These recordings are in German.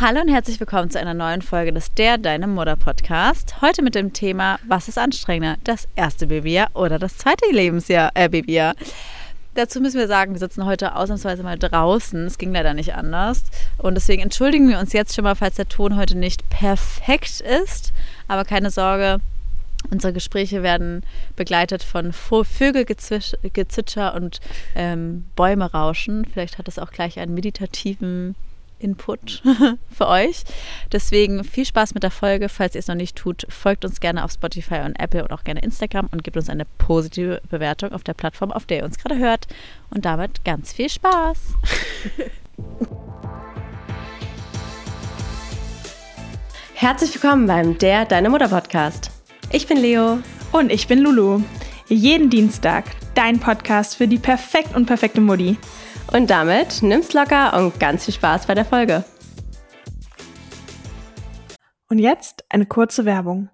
Hallo und herzlich willkommen zu einer neuen Folge des Der Deine Mutter Podcast. Heute mit dem Thema, was ist anstrengender, das erste Babyjahr oder das zweite Lebensjahr, äh, Babyjahr? Dazu müssen wir sagen, wir sitzen heute ausnahmsweise mal draußen. Es ging leider nicht anders. Und deswegen entschuldigen wir uns jetzt schon mal, falls der Ton heute nicht perfekt ist. Aber keine Sorge, Unsere Gespräche werden begleitet von Vögelgezwitscher und ähm, Bäume rauschen. Vielleicht hat es auch gleich einen meditativen Input für euch. Deswegen viel Spaß mit der Folge. Falls ihr es noch nicht tut, folgt uns gerne auf Spotify und Apple und auch gerne Instagram und gebt uns eine positive Bewertung auf der Plattform, auf der ihr uns gerade hört. Und damit ganz viel Spaß. Herzlich willkommen beim Der Deine Mutter Podcast. Ich bin Leo. Und ich bin Lulu. Jeden Dienstag dein Podcast für die perfekt und perfekte Mutti. Und damit nimm's locker und ganz viel Spaß bei der Folge. Und jetzt eine kurze Werbung.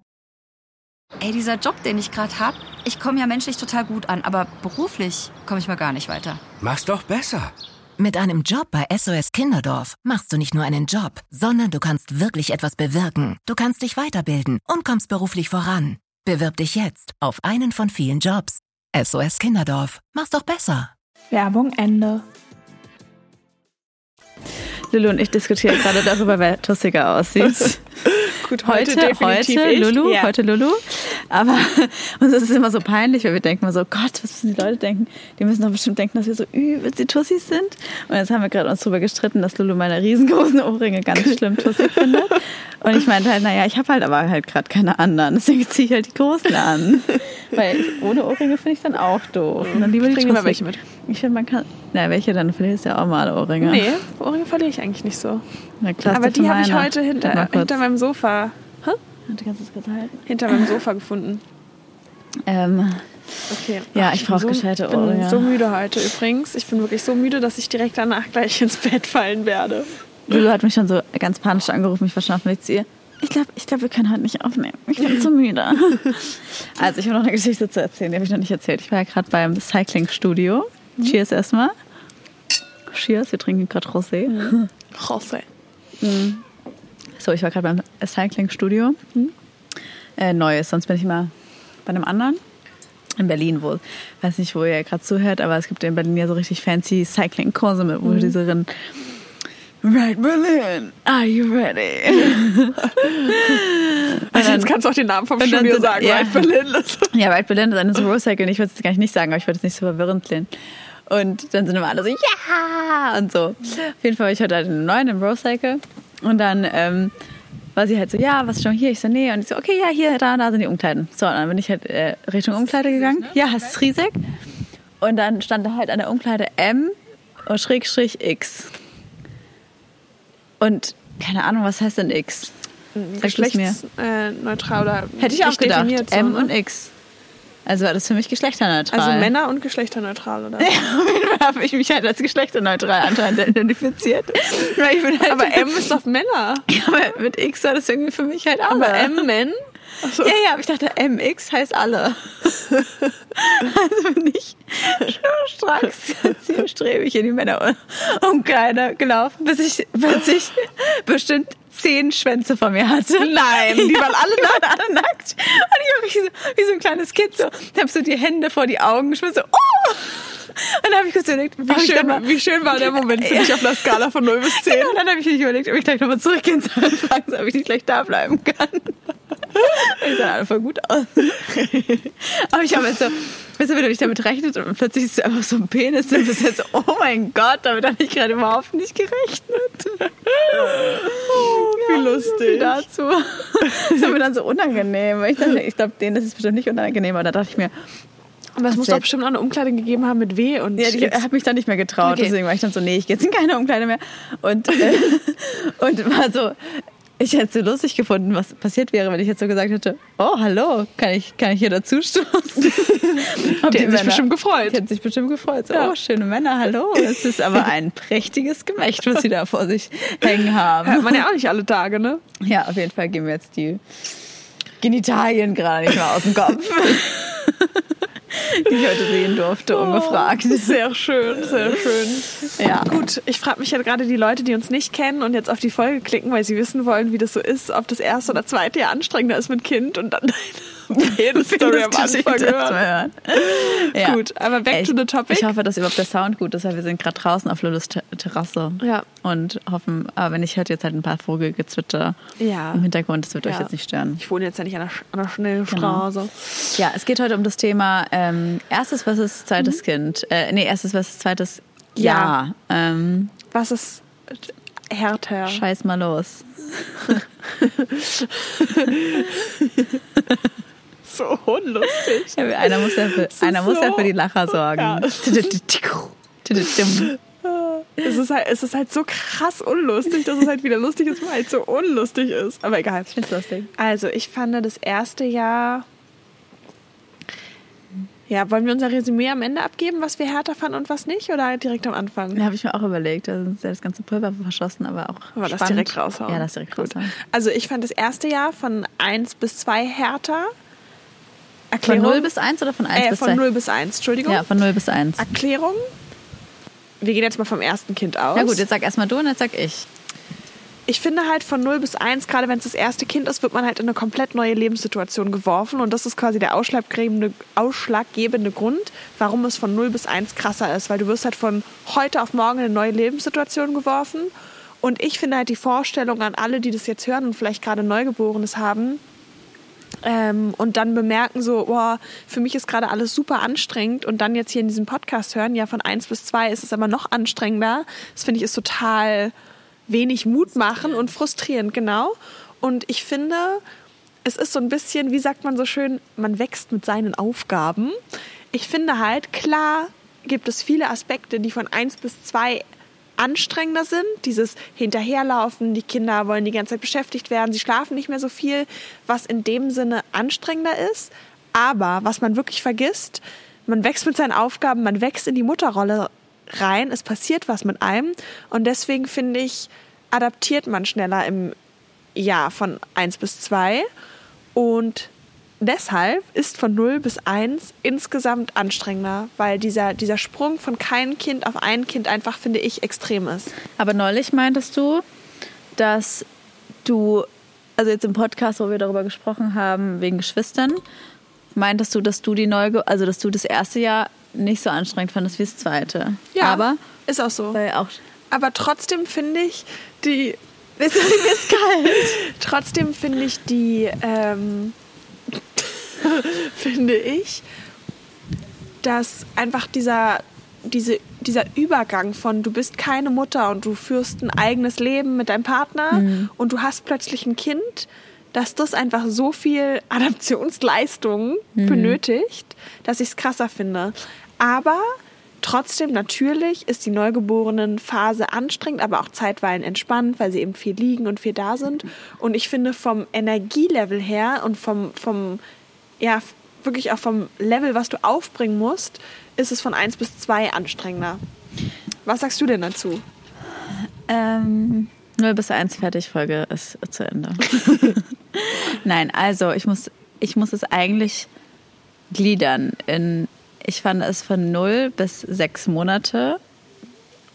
Ey, dieser Job, den ich gerade hab, ich komme ja menschlich total gut an, aber beruflich komme ich mal gar nicht weiter. Mach's doch besser. Mit einem Job bei SOS Kinderdorf machst du nicht nur einen Job, sondern du kannst wirklich etwas bewirken. Du kannst dich weiterbilden und kommst beruflich voran. Bewirb dich jetzt auf einen von vielen Jobs. SOS Kinderdorf. Mach's doch besser. Werbung Ende. Lulu und ich diskutieren gerade darüber, wer tussiger aussieht. Gut, heute, heute, heute, ich. Lulu, ja. heute Lulu. Aber uns ist es immer so peinlich, weil wir denken immer so, Gott, was müssen die Leute denken? Die müssen doch bestimmt denken, dass wir so übelst die Tussis sind. Und jetzt haben wir gerade uns darüber gestritten, dass Lulu meine riesengroßen Ohrringe ganz schlimm tussig findet. Und ich meinte halt, naja, ich habe halt aber halt gerade keine anderen. Deswegen ziehe ich halt die großen an. Weil ich, ohne Ohrringe finde ich dann auch doof. Und dann lieber die Bring mal tussig. welche mit. Ich finde, man kann. Na, welche dann? Verlierst du ja auch mal Ohrringe. Nee, Ohrringe verliere ich eigentlich nicht so. Aber die habe ich heute hinter, hinter meinem Sofa. Hä? Du kannst es kurz halten. Hinter meinem Sofa gefunden. Ähm, Okay. Ja, ich bin brauch gescheite Ich bin Ohrringe. so müde heute übrigens. Ich bin wirklich so müde, dass ich direkt danach gleich ins Bett fallen werde. Lulu hat mich schon so ganz panisch angerufen. Ich war schon auf dem zu ihr. Ich glaube, ich glaub, wir können heute nicht aufnehmen. Ich bin zu müde. Also, ich habe noch eine Geschichte zu erzählen, die habe ich noch nicht erzählt. Ich war ja gerade beim Cycling-Studio. Cheers erstmal. Cheers, wir trinken gerade Rosé. Jose. So, ich war gerade beim Cycling-Studio. Äh, Neues, sonst bin ich immer bei einem anderen. In Berlin, wo, weiß nicht, wo ihr gerade zuhört, aber es gibt in Berlin ja so richtig fancy Cycling-Kurse, mit- wo diese drin. Right, Berlin, are you ready? Also jetzt kannst du auch den Namen vom Studio sind- sagen, ja. Right Berlin. Ja, Right Berlin ist eine so Roadcycle. Ich würde es gar nicht sagen, aber ich würde es nicht so verwirrend klingen. Und dann sind immer alle so, ja! Und so. Auf jeden Fall war ich heute halt in einem neuen, im Roadcycle. Und dann ähm, war sie halt so, ja, was ist schon hier? Ich so, nee. Und ich so, okay, ja, hier, da, da sind die Umkleiden. So, und dann bin ich halt äh, Richtung Umkleide gegangen. Ja, es ist riesig. Und dann stand da halt an der Umkleide M und Schrägstrich X. Und keine Ahnung, was heißt denn X? Mir. Geschlechtsneutral oder Hätte ich auch gedacht. so, M ne? und X. Also war das für mich geschlechterneutral. Also Männer und geschlechterneutral, oder? Auf jeden Fall habe ich mich halt als geschlechterneutral anscheinend identifiziert. Weil ich bin halt Aber M ist doch Männer. Ja, aber mit X war das irgendwie für mich halt alle. Aber M Men? Ja, ja, aber ich dachte, MX heißt alle. also bin ich schnurstracks zielstrebig in die Männerumkleide gelaufen, bis ich, bis ich bestimmt zehn Schwänze von mir hatte. Nein, die waren alle Die waren alle nackt. Und ich war so, wie so ein kleines Kind so. Ich habe so die Hände vor die Augen geschmissen, so, oh! Und dann habe ich kurz überlegt, Wie schön, wie schön war der Moment für dich auf einer Skala von 0 bis 10? Genau, und dann habe ich mich überlegt, ob ich gleich nochmal zurückgehen soll und fragen soll, ob ich nicht gleich da bleiben kann. Sahen alle voll gut aus. Aber ich habe jetzt so, weißt du, wenn du dich damit rechnet und plötzlich ist einfach so ein Penis, dann bist du jetzt oh mein Gott, damit habe ich gerade überhaupt nicht gerechnet. Oh, wie Viel lustig. dazu. Das war mir dann so unangenehm. Ich, dachte, ich glaube, denen ist es bestimmt nicht unangenehm, aber da dachte ich mir, Aber es muss doch bestimmt auch eine Umkleide gegeben haben mit W und Ja, ich habe mich dann nicht mehr getraut, Okay. deswegen war ich dann so, nee, ich gehe jetzt in keine Umkleide mehr. Und, äh, und war so, ich hätte es so lustig gefunden, was passiert wäre, wenn ich jetzt so gesagt hätte, oh, hallo, kann ich, kann ich hier dazu stoßen? Die hätten sich bestimmt gefreut. Die hätten sich bestimmt gefreut. So, Ja. oh, schöne Männer, hallo. Es ist aber ein prächtiges Gemächt, was sie da vor sich hängen haben. Hört man ja auch nicht alle Tage, ne? Ja, auf jeden Fall gehen wir jetzt die Genitalien gerade nicht mehr aus dem Kopf. die ich heute sehen durfte, ungefragt. Sehr schön, sehr schön. Ja. Gut, ich frage mich ja gerade die Leute, die uns nicht kennen und jetzt auf die Folge klicken, weil sie wissen wollen, wie das so ist, ob das erste oder zweite Jahr anstrengender ist mit Kind und dann jede Story am Anfang hören. Ja. Gut, aber back Ey, to the topic. Ich hoffe, dass überhaupt der Sound gut ist, weil wir sind gerade draußen auf Lulus Ter- Terrasse. Ja. Und hoffen, aber wenn ich hört jetzt halt ein paar Vogelgezwitscher Ja. im Hintergrund, das wird euch Ja. jetzt nicht stören. Ich wohne jetzt ja nicht an der, Sch- an der Schnellstraße. Ja, es geht heute um das Thema ähm, erstes versus zweites Kind. Äh, nee, erstes versus zweites Ja. Jahr. Ähm, Was ist härter? scheiß mal los. So unlustig. Ja, einer muss ja für, einer muss ja so- für die Lacher sorgen. Ja. Es ist, halt, es ist halt so krass unlustig, dass es halt wieder lustig ist, weil es so unlustig ist. Aber egal. Ist lustig. Also, ich fand das erste Jahr. Ja, wollen wir unser Resümee am Ende abgeben, was wir härter fanden und was nicht? Oder direkt am Anfang? Da habe ich mir auch überlegt. Da ist ja das ganze Pulver verschossen, aber auch. Aber das spannend. direkt raushauen. Ja, das direkt Gut. raushauen. Also, ich fand das erste Jahr von 1 bis 2 härter. Von Erklärung? 0 bis 1 oder von 1 äh, bis von 2? 0 bis 1, Entschuldigung. Ja, von 0 bis 1. Erklärung. Wir gehen jetzt mal vom ersten Kind aus. Ja gut, jetzt sag erstmal du und jetzt sag ich. ich finde halt von 0 bis 1, gerade wenn es das erste Kind ist, wird man halt in eine komplett neue Lebenssituation geworfen. Und das ist quasi der ausschlaggebende, ausschlaggebende Grund, warum es von 0 bis 1 krasser ist. Weil du wirst halt von heute auf morgen in eine neue Lebenssituation geworfen. Und ich finde halt die Vorstellung an alle, die das jetzt hören und vielleicht gerade Neugeborenes haben, ähm, und dann bemerken so, boah, für mich ist gerade alles super anstrengend und dann jetzt hier in diesem Podcast hören, ja von eins bis zwei ist es aber noch anstrengender. Das finde ich ist total wenig Mut machen und frustrierend, genau. Und ich finde, es ist so ein bisschen, wie sagt man so schön, man wächst mit seinen Aufgaben. Ich finde halt, klar gibt es viele Aspekte, die von eins bis zwei anstrengender sind. Dieses Hinterherlaufen, die Kinder wollen die ganze Zeit beschäftigt werden, sie schlafen nicht mehr so viel, was in dem Sinne anstrengender ist. Aber was man wirklich vergisst, man wächst mit seinen Aufgaben, man wächst in die Mutterrolle rein, es passiert was mit einem und deswegen finde ich, adaptiert man schneller im Jahr von 1 bis 2 und deshalb ist von 0 bis 1 insgesamt anstrengender, weil dieser, dieser Sprung von kein Kind auf ein Kind einfach, finde ich, extrem ist. Aber neulich meintest du, dass du, also jetzt im Podcast, wo wir darüber gesprochen haben, wegen Geschwistern, meintest du, dass du die neue, also dass du das erste Jahr nicht so anstrengend fandest wie das zweite. Aber ist auch so. auch Aber trotzdem finde ich die. mir ist kalt. Trotzdem finde ich die. Ähm, finde ich, dass einfach dieser, diese, dieser Übergang von du bist keine Mutter und du führst ein eigenes Leben mit deinem Partner und du hast plötzlich ein Kind, dass das einfach so viel Adaptionsleistung benötigt, dass ich es krasser finde. Aber trotzdem natürlich ist die Neugeborenen-Phase anstrengend, aber auch zeitweilig entspannt, weil sie eben viel liegen und viel da sind. Und ich finde vom Energielevel her und vom, vom ja, wirklich auch vom Level, was du aufbringen musst, ist es von 1 bis 2 anstrengender. Was sagst du denn dazu? Ähm, 0 bis 1 fertig, Folge ist zu Ende. Nein, also ich muss, ich muss es eigentlich gliedern. In, ich fand es von 0 bis 6 Monate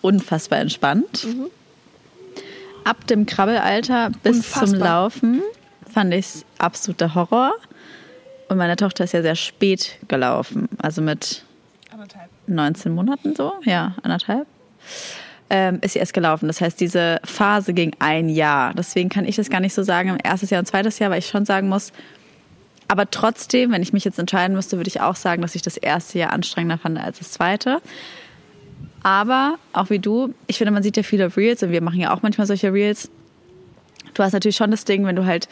unfassbar entspannt. Ab dem Krabbelalter bis zum Unfassbar. Laufen fand ich es absoluter Horror. Und meine Tochter ist ja sehr spät gelaufen, also mit 19 Monaten so, ja, anderthalb ähm, ist sie erst gelaufen. Das heißt, diese Phase ging ein Jahr. Deswegen kann ich das gar nicht so sagen im erstes Jahr und zweites Jahr, weil ich schon sagen muss, aber trotzdem, wenn ich mich jetzt entscheiden müsste, würde ich auch sagen, dass ich das erste Jahr anstrengender fand als das zweite. Aber auch wie du, ich finde, man sieht ja viele Reels und wir machen ja auch manchmal solche Reels. Du hast natürlich schon das Ding, wenn du halt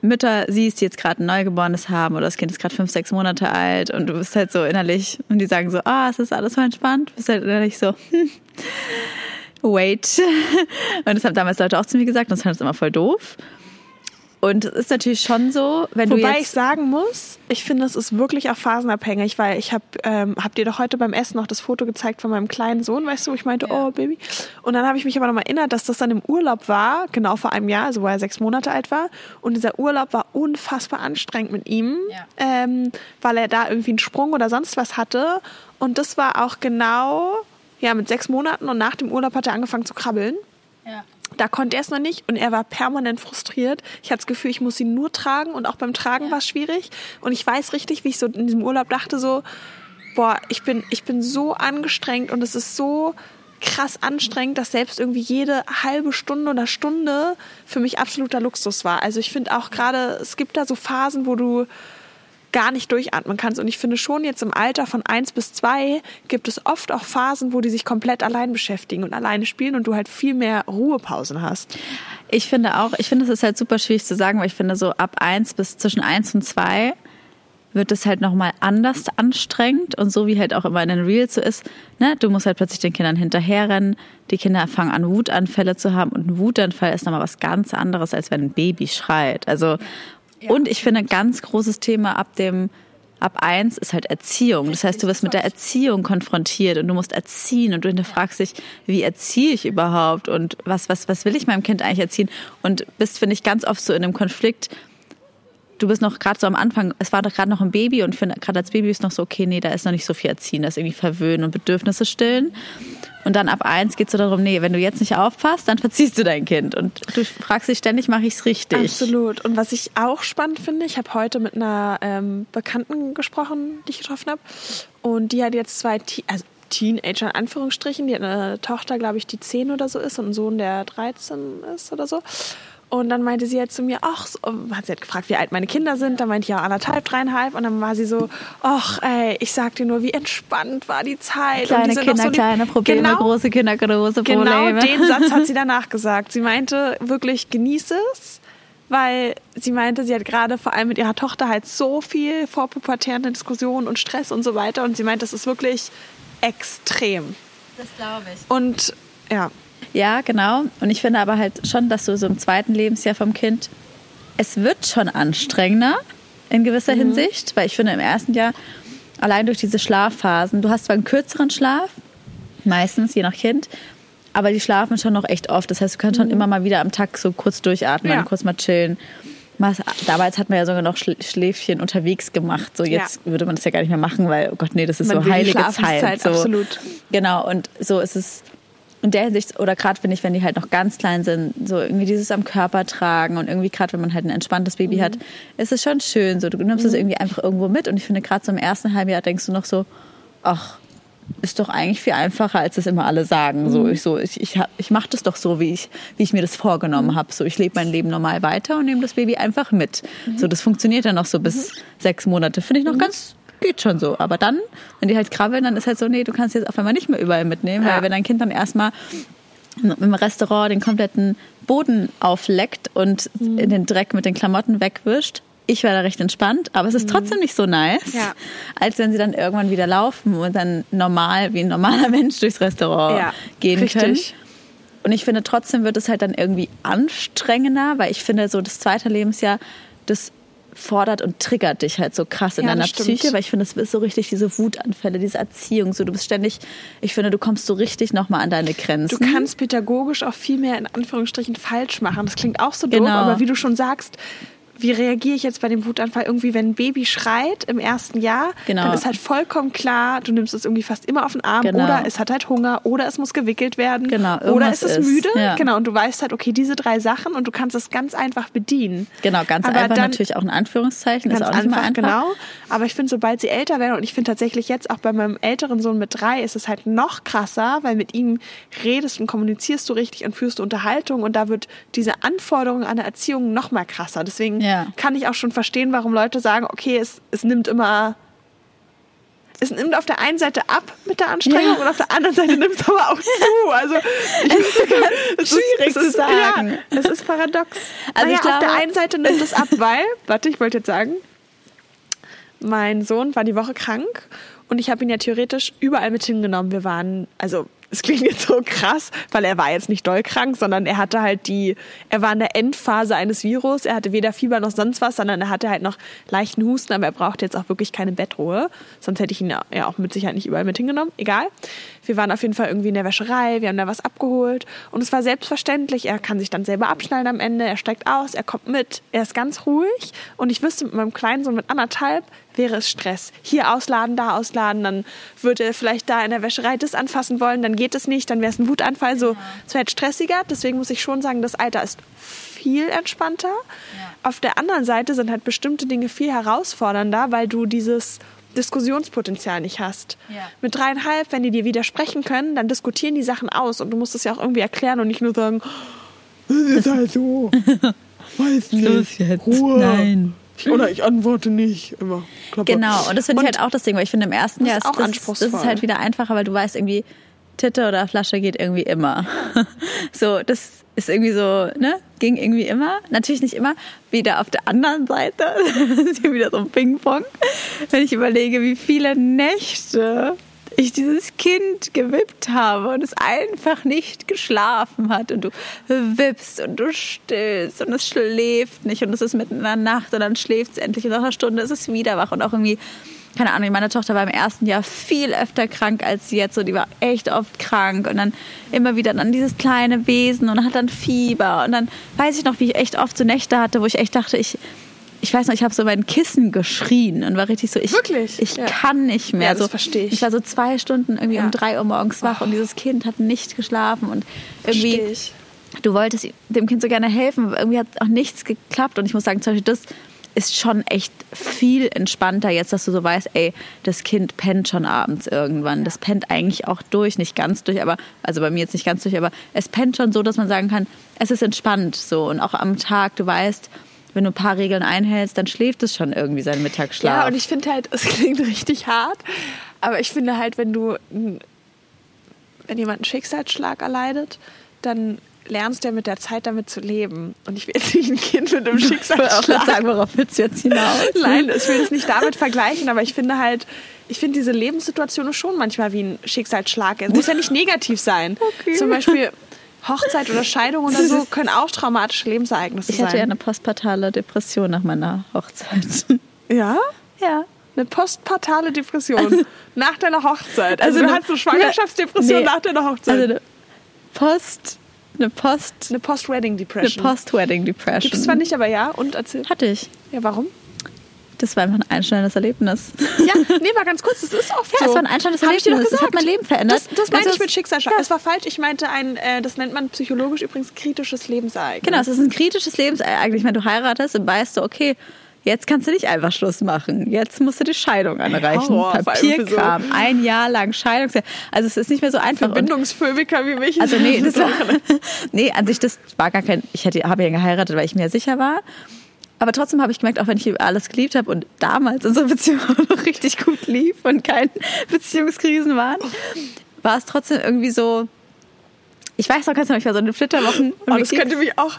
Mütter siehst, die jetzt gerade ein Neugeborenes haben oder das Kind ist gerade fünf, sechs Monate alt und du bist halt so innerlich und die sagen so, ah, es ist alles so entspannt, du bist halt innerlich so, hm, wait. Und das haben damals Leute auch zu mir gesagt und das fand ich immer voll doof. Und es ist natürlich schon so, wenn du Wobei jetzt ich sagen muss, ich finde, es ist wirklich auch phasenabhängig, weil ich habe, ähm, habt ihr doch heute beim Essen noch das Foto gezeigt von meinem kleinen Sohn, weißt du, wo ich meinte, oh Baby. Und dann habe ich mich aber nochmal erinnert, dass das dann im Urlaub war, genau vor einem Jahr, also wo er sechs Monate alt war. Und dieser Urlaub war unfassbar anstrengend mit ihm, Ja. ähm, weil er da irgendwie einen Sprung oder sonst was hatte. Und das war auch genau, ja, mit sechs Monaten und nach dem Urlaub hat er angefangen zu krabbeln. ja. Da konnte er es noch nicht und er war permanent frustriert. Ich hatte das Gefühl, ich muss ihn nur tragen und auch beim Tragen war es schwierig. Und ich weiß richtig, wie ich so in diesem Urlaub dachte so, boah, ich bin, ich bin so angestrengt und es ist so krass anstrengend, dass selbst irgendwie jede halbe Stunde oder Stunde für mich absoluter Luxus war. Also ich finde auch gerade, es gibt da so Phasen, wo du gar nicht durchatmen kannst. Und ich finde schon jetzt im Alter von eins bis zwei gibt es oft auch Phasen, wo die sich komplett allein beschäftigen und alleine spielen und du halt viel mehr Ruhepausen hast. Ich finde auch, ich finde, es ist halt super schwierig zu sagen, weil ich finde, so ab eins bis zwischen eins und zwei wird es halt nochmal anders anstrengend und so wie halt auch immer in den Reels so ist, ne, du musst halt plötzlich den Kindern hinterherrennen, die Kinder fangen an Wutanfälle zu haben und ein Wutanfall ist nochmal was ganz anderes, als wenn ein Baby schreit. Also, und ich finde, ein ganz großes Thema ab dem, ab eins ist halt Erziehung. Das heißt, du wirst mit der Erziehung konfrontiert und du musst erziehen und du hinterfragst dich, wie erziehe ich überhaupt und was, was, was will ich meinem Kind eigentlich erziehen? Und bist, finde ich, ganz oft so in einem Konflikt, du bist noch gerade so am Anfang, es war doch gerade noch ein Baby und gerade als Baby ist noch so, okay, nee, da ist noch nicht so viel erziehen, das ist irgendwie verwöhnen und Bedürfnisse stillen. Und dann ab eins geht es so darum, nee, wenn du jetzt nicht aufpasst, dann verziehst du dein Kind. Und du fragst dich ständig, mache ich es richtig? Absolut. Und was ich auch spannend finde, ich habe heute mit einer ähm, Bekannten gesprochen, die ich getroffen habe. Und die hat jetzt zwei, Te also Teenager in Anführungsstrichen. Die hat eine Tochter, glaube ich, die 10 oder so ist und einen Sohn, der 13 ist oder so. Und dann meinte sie halt zu mir, ach, so, hat sie halt gefragt, wie alt meine Kinder sind. Da meinte ich ja anderthalb, dreieinhalb. Und dann war sie so, ach, ey, ich sag dir nur, wie entspannt war die Zeit. Kleine und die Kinder, so kleine Probleme, genau, große Kinder, große Genau Probleme. den Satz hat sie danach gesagt. Sie meinte wirklich, genieße es, weil sie meinte, sie hat gerade vor allem mit ihrer Tochter halt so viel vorpubertäre Diskussionen und Stress und so weiter. Und sie meint, das ist wirklich extrem. Das glaube ich. Und ja, Ja, genau. Und ich finde aber halt schon, dass du so im zweiten Lebensjahr vom Kind, es wird schon anstrengender in gewisser Hinsicht, weil ich finde im ersten Jahr, allein durch diese Schlafphasen, du hast zwar einen kürzeren Schlaf, meistens, je nach Kind, aber die schlafen schon noch echt oft. Das heißt, du kannst schon immer mal wieder am Tag so kurz durchatmen, Ja. kurz mal chillen. Damals hat man ja sogar noch Schl- Schläfchen unterwegs gemacht. So jetzt würde man das ja gar nicht mehr machen, weil, oh Gott, nee, das ist Man so heilige Zeit. So. absolut. Genau, und so ist es in der Hinsicht, oder gerade finde ich, wenn die halt noch ganz klein sind, so irgendwie dieses am Körper tragen und irgendwie gerade, wenn man halt ein entspanntes Baby Mhm. hat, ist es schon schön. So, du nimmst es irgendwie einfach irgendwo mit und ich finde, gerade so im ersten Halbjahr denkst du noch so, ach, ist doch eigentlich viel einfacher, als das immer alle sagen. So, Mhm. ich, so, ich, ich, ich mache das doch so, wie ich, wie ich mir das vorgenommen Mhm. habe. So, ich lebe mein Leben normal weiter und nehme das Baby einfach mit. Mhm. So, das funktioniert dann noch so bis sechs Monate. Finde ich noch ganz, geht schon so. Aber dann, wenn die halt krabbeln, dann ist halt so, nee, du kannst jetzt auf einmal nicht mehr überall mitnehmen, Ja. weil wenn dein Kind dann erstmal im Restaurant den kompletten Boden aufleckt und Mhm. in den Dreck mit den Klamotten wegwischt. Ich war da recht entspannt, aber es ist trotzdem nicht so nice, Mhm. Ja. als wenn sie dann irgendwann wieder laufen und dann normal wie ein normaler Mensch durchs Restaurant Ja, gehen richtig. können. Und ich finde, trotzdem wird es halt dann irgendwie anstrengender, weil ich finde, so das zweite Lebensjahr, das fordert und triggert dich halt so krass in Ja, deiner das. Psyche, weil ich finde, es ist so richtig diese Wutanfälle, diese Erziehung, so du bist ständig, ich finde, du kommst so richtig nochmal an deine Grenzen. Du kannst pädagogisch auch viel mehr in Anführungsstrichen falsch machen. Das klingt auch so doof, Genau. aber wie du schon sagst, wie reagiere ich jetzt bei dem Wutanfall? Irgendwie, wenn ein Baby schreit im ersten Jahr, Genau. dann ist halt vollkommen klar, du nimmst es irgendwie fast immer auf den Arm Genau. oder es hat halt Hunger oder es muss gewickelt werden Genau, oder irgendwas es ist ist, müde. ja. Genau, und du weißt halt, okay, diese drei Sachen und du kannst es ganz einfach bedienen. Genau, ganz Aber einfach dann- natürlich auch in Anführungszeichen. Ganz ist auch nicht einfach, einfach. genau. Aber ich finde, sobald sie älter werden, und ich finde tatsächlich jetzt auch bei meinem älteren Sohn mit drei, ist es halt noch krasser, weil mit ihm redest und kommunizierst du richtig und führst du Unterhaltung und da wird diese Anforderung an der Erziehung noch mal krasser. Deswegen Ja. Kann ich auch schon verstehen, warum Leute sagen, okay, es, es nimmt immer. Es nimmt auf der einen Seite ab mit der Anstrengung Ja. und auf der anderen Seite nimmt es aber auch zu. Also ich, es ist schwierig zu sagen. Ja, es ist paradox. Also naja, ich glaube- auf der einen Seite nimmt es ab, weil, warte, ich wollte jetzt sagen, mein Sohn war die Woche krank und ich habe ihn ja theoretisch überall mit hingenommen. Wir waren, also es klingt jetzt so krass, weil er war jetzt nicht doll krank, sondern er hatte halt die, er war in der Endphase eines Virus. Er hatte weder Fieber noch sonst was, sondern er hatte halt noch leichten Husten, aber er brauchte jetzt auch wirklich keine Bettruhe. Sonst hätte ich ihn ja auch mit Sicherheit nicht überall mit hingenommen. Egal. Wir waren auf jeden Fall irgendwie in der Wäscherei, wir haben da was abgeholt und es war selbstverständlich. Er kann sich dann selber abschnallen am Ende, er steigt aus, er kommt mit, er ist ganz ruhig und ich wüsste mit meinem kleinen Sohn mit anderthalb wäre es Stress. Hier ausladen, da ausladen, dann würde er vielleicht da in der Wäscherei das anfassen wollen, dann geht es nicht, dann wäre es ein Wutanfall. So, es wäre stressiger. Deswegen muss ich schon sagen, das Alter ist viel entspannter. Ja. Auf der anderen Seite sind halt bestimmte Dinge viel herausfordernder, weil du dieses Diskussionspotenzial nicht hast. Ja. Mit dreieinhalb, wenn die dir widersprechen können, dann diskutieren die Sachen aus und du musst es ja auch irgendwie erklären und nicht nur sagen, das ist halt so. Weiß nicht. Los jetzt. Ruhe. Nein. Oder ich antworte nicht immer. Klapper. Genau, und das finde ich halt auch das Ding, weil ich finde im ersten Jahr ist auch das, anspruchsvoll. das ist halt wieder einfacher, weil du weißt irgendwie, Titte oder Flasche geht irgendwie immer. so, das ist irgendwie so, ne? Ging irgendwie immer. Natürlich nicht immer. Wieder auf der anderen Seite. das ist hier wieder so ein Ping-Pong. Wenn ich überlege, wie viele Nächte ich dieses Kind gewippt habe und es einfach nicht geschlafen hat und du wippst und du stillst und es schläft nicht und es ist mitten in der Nacht und dann schläft es endlich und nach einer Stunde ist es wieder wach und auch irgendwie keine Ahnung, meine Tochter war im ersten Jahr viel öfter krank als jetzt. So, die war echt oft krank und dann immer wieder dann dieses kleine Wesen und hat dann Fieber. Und dann weiß ich noch, wie ich echt oft so Nächte hatte, wo ich echt dachte, ich, ich weiß noch, ich habe so mein Kissen geschrien und war richtig so, ich, Wirklich? ich ja. kann nicht mehr. Ja, das so, verstehe ich. Ich war so zwei Stunden irgendwie ja. um drei Uhr morgens wach oh. und dieses Kind hat nicht geschlafen und irgendwie. Ich. Du wolltest dem Kind so gerne helfen, aber irgendwie hat auch nichts geklappt. Und ich muss sagen, zum Beispiel das ist schon echt viel entspannter jetzt, dass du so weißt, ey, das Kind pennt schon abends irgendwann. Das pennt eigentlich auch durch, nicht ganz durch, aber, also bei mir jetzt nicht ganz durch, aber es pennt schon so, dass man sagen kann, es ist entspannt so. Und auch am Tag, du weißt, wenn du ein paar Regeln einhältst, dann schläft es schon irgendwie seinen Mittagsschlaf. Ja, und ich finde halt, es klingt richtig hart, aber ich finde halt, wenn du, wenn jemand einen Schicksalsschlag erleidet, dann lernst ja mit der Zeit damit zu leben. Und ich will jetzt nicht ein Kind mit einem Schicksalsschlag sagen, worauf willst du jetzt hinaus? Nein, ich will es nicht damit vergleichen, aber ich finde halt, ich finde diese Lebenssituation schon manchmal wie ein Schicksalsschlag. Es muss ja nicht negativ sein. Okay. Zum Beispiel Hochzeit oder Scheidung oder so können auch traumatische Lebensereignisse sein. Ich hatte ja eine postpartale Depression nach meiner Hochzeit. Ja? Ja. Eine postpartale Depression nach deiner Hochzeit. Also, also du hast eine Schwangerschaftsdepression nee, nach deiner Hochzeit. Also eine Post eine Post. Eine Post-Wedding Depression. Eine Post-Wedding Depression. Gibt es zwar nicht, aber ja. Und erzähl. Hatte ich. Ja, warum? Das war einfach ein einschneidendes Erlebnis. Ja, nee, mal ganz kurz, das ist oft ja, so. es war ein einschneidendes Erlebnis. Das hat mein Leben verändert. Das, das meine also ich mit Schicksalsschlag. Ja. Es war falsch. Ich meinte ein, äh, das nennt man psychologisch übrigens kritisches Lebensereignis. Genau, es ist ein kritisches Lebensereignis. Ich meine, du heiratest und weißt du, okay, Jetzt kannst du nicht einfach Schluss machen. Jetzt musst du die Scheidung anreichen. Oh, Papierkram. So. Ein Jahr lang Scheidung. Also es ist nicht mehr so einfach. Verbindungsphobiker wie mich. Also nee, das war, nee, an sich, das war gar kein, ich hätte, habe ja geheiratet, weil ich mir sicher war. Aber trotzdem habe ich gemerkt, auch wenn ich alles geliebt habe und damals unsere Beziehung noch richtig gut lief und keine Beziehungskrisen waren, war es trotzdem irgendwie so, ich weiß noch ganz genau, ich war so eine Flitterwochen. Oh, das könnte mich auch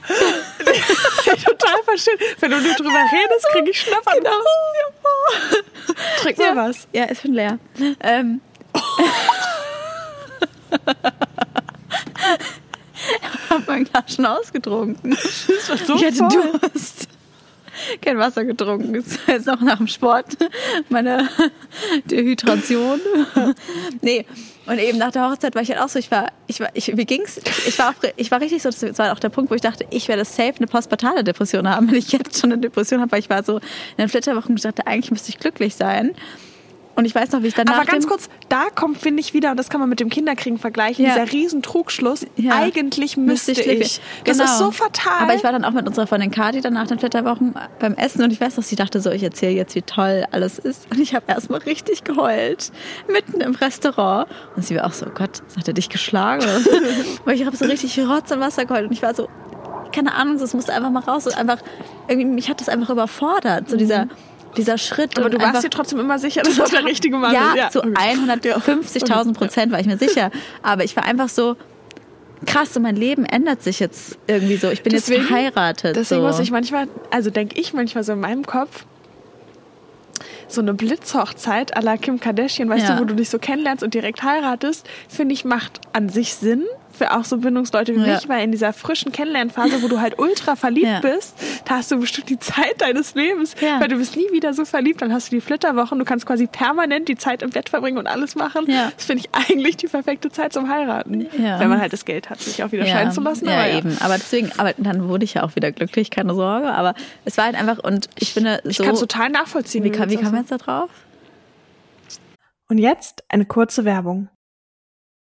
total verstehen. Wenn du nur drüber redest, kriege ich Schnappern. Genau. Trink mal ja. was. Ja, ist schon leer. Ähm. ich habe mein Glas schon ausgetrunken. Das war so ich hatte voll. Durst kein Wasser getrunken. Das ist jetzt noch nach dem Sport meine Dehydration. nee, und eben nach der Hochzeit war ich halt auch so, ich war, ich war, ich, wie ging's? Ich war, auch, ich war richtig so, das war auch der Punkt, wo ich dachte, ich werde safe eine postpartale Depression haben, wenn ich jetzt schon eine Depression habe, weil ich war so in den Flitterwochen und dachte, eigentlich müsste ich glücklich sein. Und ich weiß noch, wie ich danach. Aber ganz kurz, da kommt, finde ich, wieder, und das kann man mit dem Kinderkriegen vergleichen, ja. dieser riesen Trugschluss. Ja. Eigentlich müsste, müsste ich. ich. Das genau. ist so fatal. Aber ich war dann auch mit unserer Freundin Kati dann nach den Flitterwochen beim Essen und ich weiß noch, sie dachte so, ich erzähle jetzt, wie toll alles ist. Und ich habe erstmal richtig geheult. Mitten im Restaurant. Und sie war auch so, oh Gott, hat er dich geschlagen? Weil ich habe so richtig Rotz und Wasser geheult. Und ich war so, keine Ahnung, das musste einfach mal raus. Und einfach, irgendwie, mich hat das einfach überfordert. So dieser. Mhm dieser Schritt. Aber du warst dir trotzdem immer sicher, dass das der richtige Mann ja, ist. Ja, zu 150.000 Prozent war ich mir sicher. Aber ich war einfach so, krass, mein Leben ändert sich jetzt irgendwie so. Ich bin deswegen, jetzt verheiratet. Deswegen so. muss ich manchmal, also denke ich manchmal so in meinem Kopf, so eine Blitzhochzeit à la Kim Kardashian, weißt Ja. du, wo du dich so kennenlernst und direkt heiratest, finde ich, macht an sich Sinn für auch so Bindungsleute wie Ja. mich, weil in dieser frischen Kennenlernphase, wo du halt ultra verliebt Ja. bist, da hast du bestimmt die Zeit deines Lebens, Ja. weil du bist nie wieder so verliebt, dann hast du die Flitterwochen, du kannst quasi permanent die Zeit im Bett verbringen und alles machen. Ja. Das finde ich eigentlich die perfekte Zeit zum Heiraten, wenn man halt das Geld hat, sich auch wieder scheiden zu lassen. Ja, aber ja. eben. Aber deswegen, aber dann wurde ich ja auch wieder glücklich, keine Sorge. Aber es war halt einfach, und ich finde, Ich so. kann es total nachvollziehen. wie kam, wie das kam jetzt da drauf? Und jetzt eine kurze Werbung.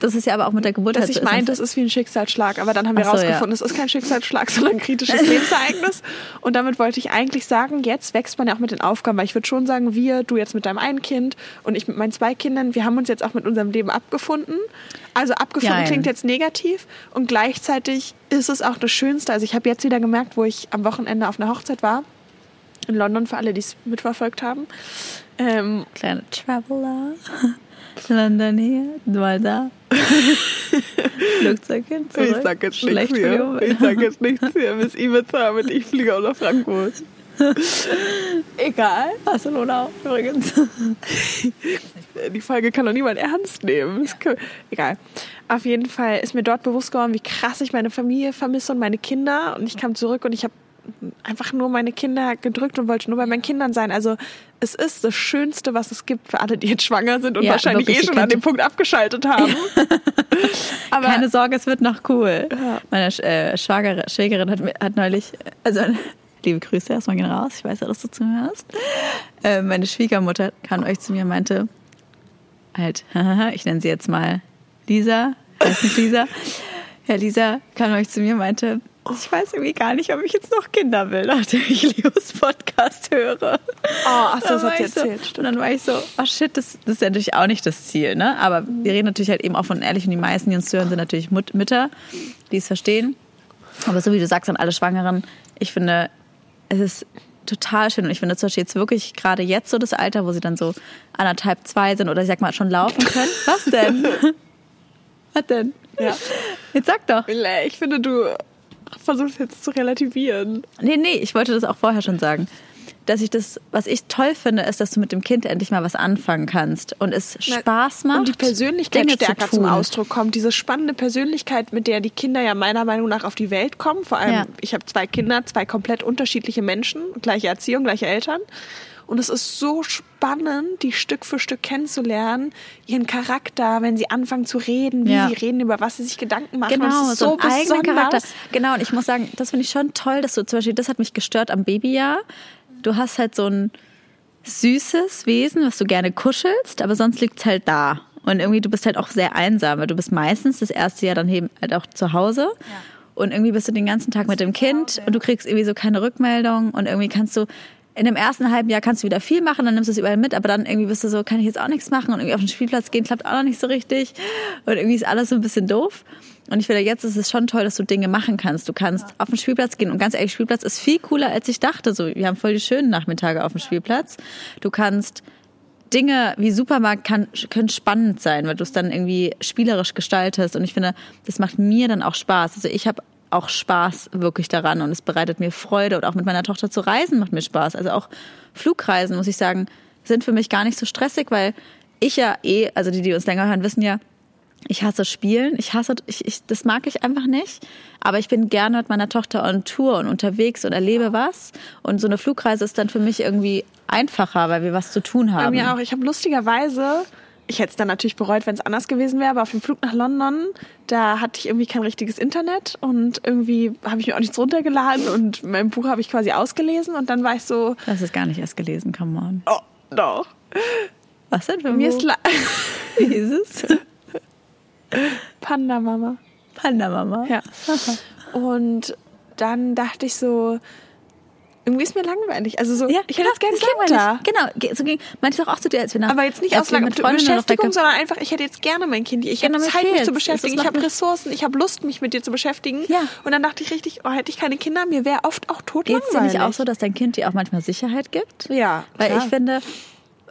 Das ist ja aber auch mit der Geburt Dass halt ich so, ist meinte, das- ist wie ein Schicksalsschlag, aber dann haben wir so, herausgefunden, es ist kein Schicksalsschlag, sondern ein kritisches Lebensereignis. Und damit wollte ich eigentlich sagen, jetzt wächst man ja auch mit den Aufgaben, weil ich würde schon sagen, wir, du jetzt mit deinem einen Kind und ich mit meinen zwei Kindern, wir haben uns jetzt auch mit unserem Leben abgefunden. Also abgefunden Jein. klingt jetzt negativ und gleichzeitig ist es auch das Schönste. Also ich habe jetzt wieder gemerkt, wo ich am Wochenende auf einer Hochzeit war, in London, für alle, die es mitverfolgt haben. Ähm, Kleine Traveler. London hier, mal da. Flugzeug hin, zurück. Ich sag jetzt Schlecht nichts. Umwelt. Ich sag jetzt nichts hier. Bis Ibiza und ich fliege auch nach Frankfurt. Egal. Barcelona auch übrigens. Die Folge kann doch niemand ernst nehmen. Kann- Egal. Auf jeden Fall ist mir dort bewusst geworden, wie krass ich meine Familie vermisse und meine Kinder. Und ich kam zurück und ich habe einfach nur meine Kinder gedrückt und wollte nur bei meinen Kindern sein. Also es ist das Schönste, was es gibt für alle, die jetzt schwanger sind und Ja, wahrscheinlich wirklich, eh schon an dem Punkt abgeschaltet haben. Aber Keine Sorge, es wird noch cool. Ja. Meine äh, Schwager, Schwägerin hat, hat neulich, also liebe Grüße erstmal gehen raus, ich weiß ja, dass du zu mir hörst. Äh, meine Schwiegermutter kam euch zu mir und meinte, halt, ich nenne sie jetzt mal Lisa, heißt nicht Lisa. Herr Lisa kam euch zu mir und meinte, ich weiß irgendwie gar nicht, ob ich jetzt noch Kinder will, nachdem ich Leos Podcast höre. Oh, ach so, das hat sie ich so, erzählt. und dann war ich so, oh shit, das, das ist ja natürlich auch nicht das Ziel, ne? Aber wir reden natürlich halt eben auch von ehrlich und die meisten, die uns hören, sind natürlich Mut Mütter, die es verstehen. Aber so wie du sagst an alle Schwangeren, ich finde, es ist total schön und ich finde zum Beispiel jetzt wirklich gerade jetzt so das Alter, wo sie dann so anderthalb, zwei sind oder ich sag mal schon laufen können. Was denn? Was denn? Ja. Jetzt sag doch. Ich finde, du versuchst jetzt zu relativieren. Nee, nee, ich wollte das auch vorher schon sagen. Dass ich das, was ich toll finde, ist, dass du mit dem Kind endlich mal was anfangen kannst und es Spaß macht. Und die Persönlichkeit Dinge zu stärker zum tun. Ausdruck kommt. Diese spannende Persönlichkeit, mit der die Kinder ja meiner Meinung nach auf die Welt kommen. Vor allem, Ja. ich habe zwei Kinder, zwei komplett unterschiedliche Menschen, gleiche Erziehung, gleiche Eltern. Und es ist so spannend, die Stück für Stück kennenzulernen, ihren Charakter, wenn sie anfangen zu reden, wie Ja. sie reden, über was sie sich Gedanken machen. Genau, es so so eigenen besonders. Charakter. Genau, und ich muss sagen, das finde ich schon toll, dass du zum Beispiel, das hat mich gestört am Babyjahr. Du hast halt so ein süßes Wesen, was du gerne kuschelst, aber sonst liegt's halt da. Und irgendwie, du bist halt auch sehr einsam, weil du bist meistens das erste Jahr dann eben halt auch zu Hause. Und irgendwie bist du den ganzen Tag mit dem Kind und du kriegst irgendwie so keine Rückmeldung und irgendwie kannst du in dem ersten halben Jahr kannst du wieder viel machen, dann nimmst du es überall mit, aber dann irgendwie bist du so, kann ich jetzt auch nichts machen und irgendwie auf den Spielplatz gehen klappt auch noch nicht so richtig und irgendwie ist alles so ein bisschen doof. Und ich finde, jetzt ist es schon toll, dass du Dinge machen kannst. Du kannst auf den Spielplatz gehen und ganz ehrlich, Spielplatz ist viel cooler, als ich dachte. So, wir haben voll die schönen Nachmittage auf dem Spielplatz. Du kannst Dinge wie Supermarkt kann, können spannend sein, weil du es dann irgendwie spielerisch gestaltest. Und ich finde, das macht mir dann auch Spaß. Also ich habe auch Spaß wirklich daran und es bereitet mir Freude. Und auch mit meiner Tochter zu reisen macht mir Spaß. Also auch Flugreisen, muss ich sagen, sind für mich gar nicht so stressig, weil ich ja eh, also die, die uns länger hören, wissen ja, ich hasse Spielen. Ich hasse, ich, ich, das mag ich einfach nicht. Aber ich bin gerne mit meiner Tochter on Tour und unterwegs und erlebe was. Und so eine Flugreise ist dann für mich irgendwie einfacher, weil wir was zu tun haben. Bei mir auch. Ich habe lustigerweise, ich hätte es dann natürlich bereut, wenn es anders gewesen wäre, aber auf dem Flug nach London, da hatte ich irgendwie kein richtiges Internet und irgendwie habe ich mir auch nichts runtergeladen und mein Buch habe ich quasi ausgelesen und dann war ich so, Du hast es gar nicht erst gelesen, come on. oh, doch. Was denn für ein Mir Buch? ist Wie ist es? Panda Mama. Panda Mama. Ja. Und dann dachte ich so, irgendwie ist mir langweilig. Also so, Ja, ich genau, hätte jetzt gerne das ist Kinder. langweilig. Genau, ge- so ging meinte ich auch zu dir, als wir nach Aber jetzt nicht aus mit Beschäftigung, sondern einfach, ich hätte jetzt gerne mein Kind. Ich Genau, habe Zeit, mich zu Es- beschäftigen. es Ich habe Ressourcen, ich habe Lust, mich mit dir zu beschäftigen. Ja. Und dann dachte ich richtig, oh, hätte ich keine Kinder, mir wäre oft auch tot dir langweilig. nicht auch so, dass dein Kind dir auch manchmal Sicherheit gibt? Ja, Weil klar. ich finde,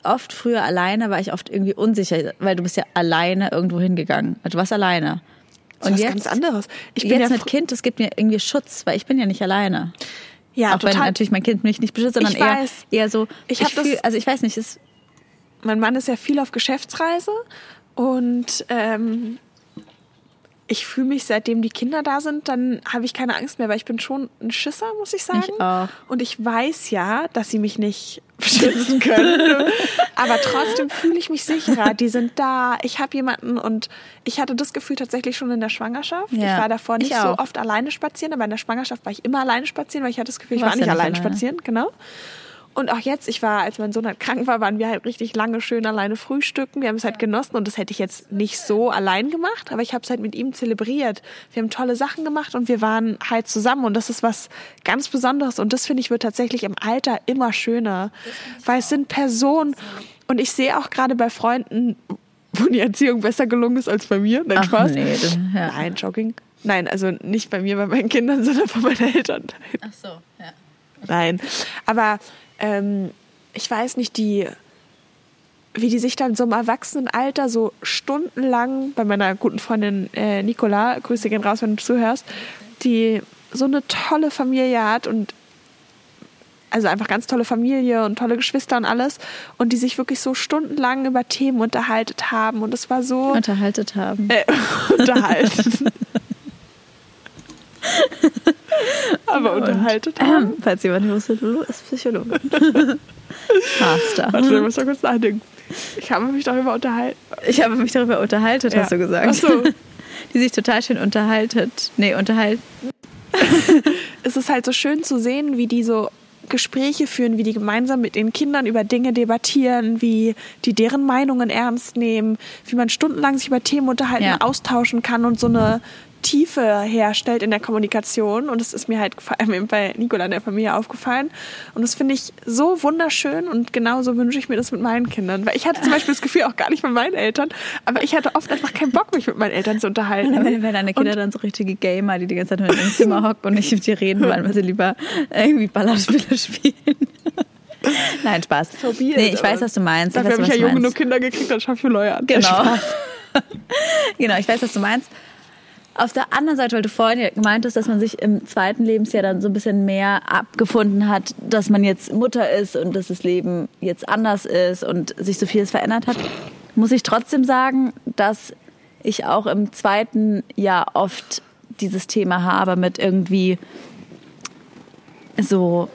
oft früher alleine war ich oft irgendwie unsicher, weil du bist ja alleine irgendwo hingegangen. Also Du warst alleine. Das ist was ganz anderes. Ich bin jetzt ja mit Kind, das gibt mir irgendwie Schutz, weil ich bin ja nicht alleine. Ja, auch wenn total. natürlich mein Kind mich nicht beschützt, sondern Ich eher, weiß. eher so, Ich ich, das- also ich weiß nicht, es mein Mann ist ja viel auf Geschäftsreise und ähm, ich fühle mich, seitdem die Kinder da sind, dann habe ich keine Angst mehr, weil ich bin schon ein Schisser, muss ich sagen. Ich auch. Und ich weiß ja, dass sie mich nicht beschützen können. Aber trotzdem fühle ich mich sicherer. Die sind da, ich habe jemanden und ich hatte das Gefühl tatsächlich schon in der Schwangerschaft. Ja, ich war davor nicht ich so oft alleine spazieren, aber in der Schwangerschaft war ich immer alleine spazieren, weil ich hatte das Gefühl, ich war nicht alleine alleine. spazieren, genau. Und auch jetzt, ich war, als mein Sohn halt krank war, waren wir halt richtig lange schön alleine frühstücken. Wir haben es halt genossen und das hätte ich jetzt nicht so allein gemacht, aber ich habe es halt mit ihm zelebriert. Wir haben tolle Sachen gemacht und wir waren halt zusammen und das ist was ganz Besonderes und das finde ich wird tatsächlich im Alter immer schöner, weil es sind Personen und ich sehe auch gerade bei Freunden, wo die Erziehung besser gelungen ist als bei mir. Nein, Ach, Spaß. nee, das- ja. Nein, Jogging. Nein, also nicht bei mir, bei meinen Kindern, sondern bei meinen Eltern. Ach so, ja. Nein, aber ähm, ich weiß nicht, die, wie die sich dann so im Erwachsenenalter so stundenlang bei meiner guten Freundin äh, Nicola, Grüße gehen raus, wenn du zuhörst, die so eine tolle Familie hat und also einfach ganz tolle Familie und tolle Geschwister und alles und die sich wirklich so stundenlang über Themen unterhalten haben und es war so Unterhaltet haben. äh, unterhalten. Aber unterhalten haben. Ähm, falls jemand nicht wusste, Lulu ist Psychologe. Master. Warte, ich muss mal kurz nachdenken. Ich habe mich darüber unterhalten. Ich habe mich darüber unterhalten, Ja. hast du gesagt. Ach so. Die sich total schön unterhaltet. Nee, unterhalten. Es ist halt so schön zu sehen, wie die so Gespräche führen, wie die gemeinsam mit den Kindern über Dinge debattieren, wie die deren Meinungen ernst nehmen, wie man stundenlang sich über Themen unterhalten, Ja. austauschen kann und so eine Tiefe herstellt in der Kommunikation. Und das ist mir halt vor allem eben bei Nicola in der Familie aufgefallen. Und das finde ich so wunderschön und genauso wünsche ich mir das mit meinen Kindern. Weil ich hatte zum Beispiel das Gefühl auch gar nicht mit meinen Eltern, aber ich hatte oft einfach keinen Bock, mich mit meinen Eltern zu unterhalten. Wenn, wenn deine Kinder dann so richtige Gamer, die die ganze Zeit nur ihrem Zimmer hocken und nicht mit dir reden wollen, weil sie lieber irgendwie Ballerspiele spielen. Nein, Spaß. weird, nee, ich weiß, was du meinst. Dafür habe ich ja jung genug Kinder gekriegt, dann schaffe ich neue an. Genau. genau, ich weiß, was du meinst. Auf der anderen Seite, weil du vorhin ja gemeint hast, dass man sich im zweiten Lebensjahr dann so ein bisschen mehr abgefunden hat, dass man jetzt Mutter ist und dass das Leben jetzt anders ist und sich so vieles verändert hat, muss ich trotzdem sagen, dass ich auch im zweiten Jahr oft dieses Thema habe mit irgendwie so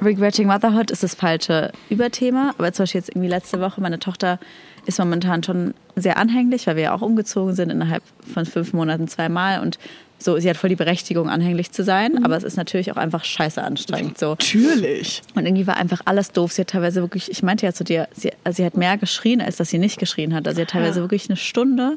Regretting Motherhood ist das falsche Überthema, aber zum Beispiel jetzt irgendwie letzte Woche, meine Tochter ist momentan schon sehr anhänglich, weil wir ja auch umgezogen sind innerhalb von fünf Monaten zweimal und so, sie hat voll die Berechtigung, anhänglich zu sein, aber es ist natürlich auch einfach scheiße anstrengend so. Natürlich. Und irgendwie war einfach alles doof. Sie hat teilweise wirklich, ich meinte ja zu dir, sie, also sie hat mehr geschrien, als dass sie nicht geschrien hat. Also sie hat teilweise wirklich eine Stunde